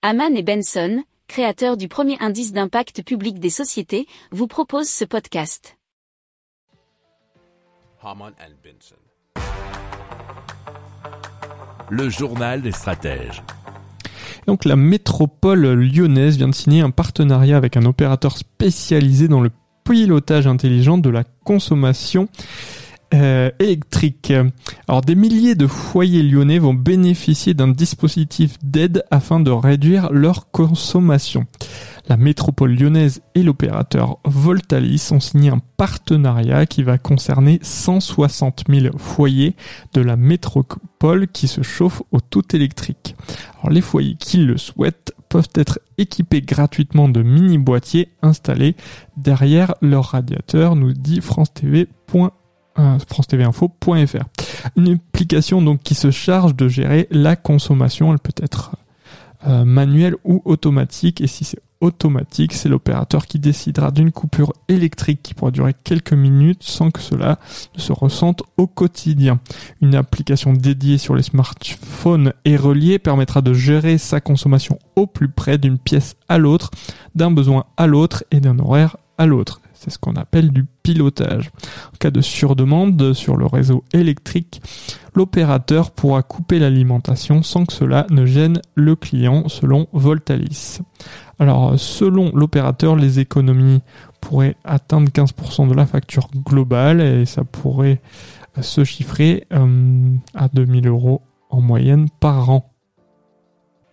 Haman et Benson, créateurs du premier indice d'impact public des sociétés, vous proposent ce podcast. Haman and Benson. Le journal des stratèges. Donc la métropole lyonnaise vient de signer un partenariat avec un opérateur spécialisé dans le pilotage intelligent de la consommation euh, électrique. Alors des milliers de foyers lyonnais vont bénéficier d'un dispositif d'aide afin de réduire leur consommation. La métropole lyonnaise et l'opérateur Voltalis ont signé un partenariat qui va concerner 160 000 foyers de la métropole qui se chauffent au tout électrique. Alors les foyers qui le souhaitent peuvent être équipés gratuitement de mini boîtiers installés derrière leur radiateur, nous dit France TV. France-TV-info.fr. Une application donc qui se charge de gérer la consommation. Elle peut être euh, manuelle ou automatique. Et si c'est automatique, c'est l'opérateur qui décidera d'une coupure électrique qui pourra durer quelques minutes sans que cela ne se ressente au quotidien. Une application dédiée sur les smartphones et reliée permettra de gérer sa consommation au plus près d'une pièce à l'autre, d'un besoin à l'autre et d'un horaire à l'autre. C'est ce qu'on appelle du pilotage. En cas de surdemande sur le réseau électrique, l'opérateur pourra couper l'alimentation sans que cela ne gêne le client selon Voltalis. Alors selon l'opérateur, les économies pourraient atteindre 15% de la facture globale et ça pourrait se chiffrer euh, à 2000 euros en moyenne par an.